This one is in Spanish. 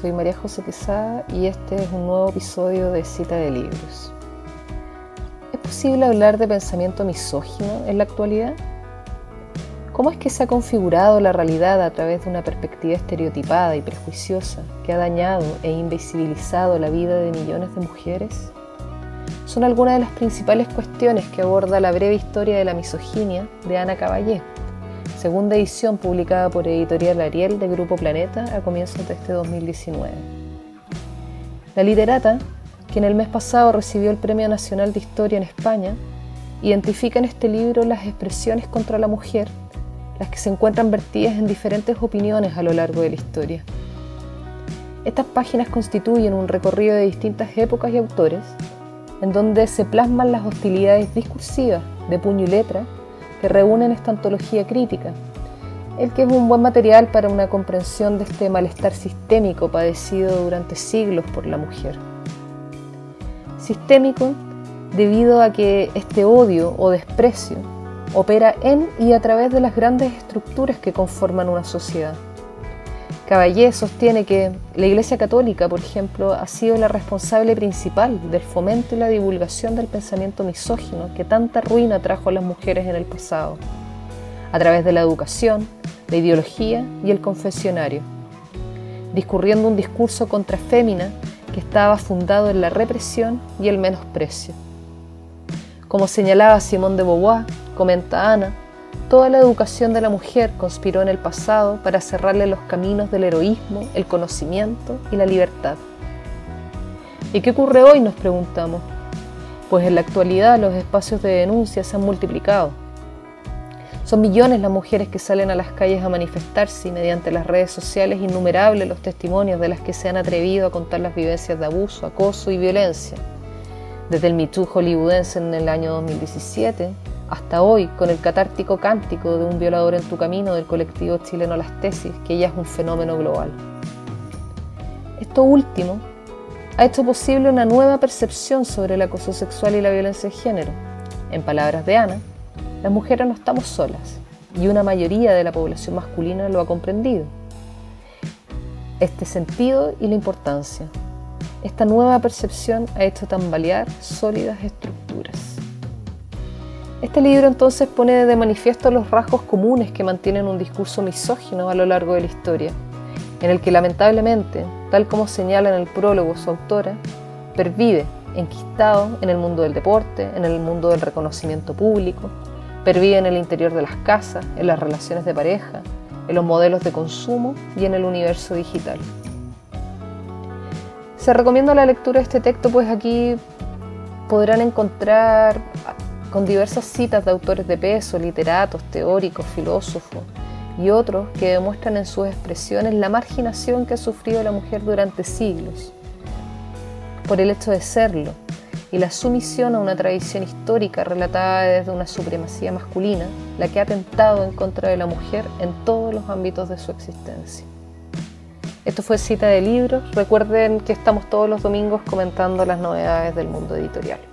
soy María José Quesada y este es un nuevo episodio de Cita de Libros. ¿Es posible hablar de pensamiento misógino en la actualidad? ¿Cómo es que se ha configurado la realidad a través de una perspectiva estereotipada y prejuiciosa que ha dañado e invisibilizado la vida de millones de mujeres? Son algunas de las principales cuestiones que aborda la breve historia de la misoginia de Ana Caballé segunda edición publicada por Editorial Ariel de Grupo Planeta a comienzos de este 2019. La literata, que en el mes pasado recibió el Premio Nacional de Historia en España, identifica en este libro las expresiones contra la mujer, las que se encuentran vertidas en diferentes opiniones a lo largo de la historia. Estas páginas constituyen un recorrido de distintas épocas y autores, en donde se plasman las hostilidades discursivas de puño y letra que reúnen esta antología crítica, el que es un buen material para una comprensión de este malestar sistémico padecido durante siglos por la mujer. Sistémico debido a que este odio o desprecio opera en y a través de las grandes estructuras que conforman una sociedad. Caballé sostiene que la Iglesia Católica, por ejemplo, ha sido la responsable principal del fomento y la divulgación del pensamiento misógino que tanta ruina trajo a las mujeres en el pasado, a través de la educación, la ideología y el confesionario, discurriendo un discurso contra fémina que estaba fundado en la represión y el menosprecio. Como señalaba Simón de Beauvoir, comenta Ana, Toda la educación de la mujer conspiró en el pasado para cerrarle los caminos del heroísmo, el conocimiento y la libertad. ¿Y qué ocurre hoy? Nos preguntamos. Pues en la actualidad los espacios de denuncia se han multiplicado. Son millones las mujeres que salen a las calles a manifestarse y mediante las redes sociales innumerables los testimonios de las que se han atrevido a contar las vivencias de abuso, acoso y violencia. Desde el Me hollywoodense en el año 2017 hasta hoy con el catártico cántico de un violador en tu camino del colectivo chileno Las Tesis, que ya es un fenómeno global. Esto último ha hecho posible una nueva percepción sobre el acoso sexual y la violencia de género. En palabras de Ana, las mujeres no estamos solas y una mayoría de la población masculina lo ha comprendido. Este sentido y la importancia. Esta nueva percepción ha hecho tambalear sólidas estructuras. Este libro entonces pone de manifiesto los rasgos comunes que mantienen un discurso misógino a lo largo de la historia, en el que lamentablemente, tal como señala en el prólogo su autora, pervive enquistado en el mundo del deporte, en el mundo del reconocimiento público, pervive en el interior de las casas, en las relaciones de pareja, en los modelos de consumo y en el universo digital. Se recomienda la lectura de este texto, pues aquí podrán encontrar con diversas citas de autores de peso, literatos, teóricos, filósofos y otros que demuestran en sus expresiones la marginación que ha sufrido la mujer durante siglos, por el hecho de serlo, y la sumisión a una tradición histórica relatada desde una supremacía masculina, la que ha atentado en contra de la mujer en todos los ámbitos de su existencia. Esto fue cita de libros. Recuerden que estamos todos los domingos comentando las novedades del mundo editorial.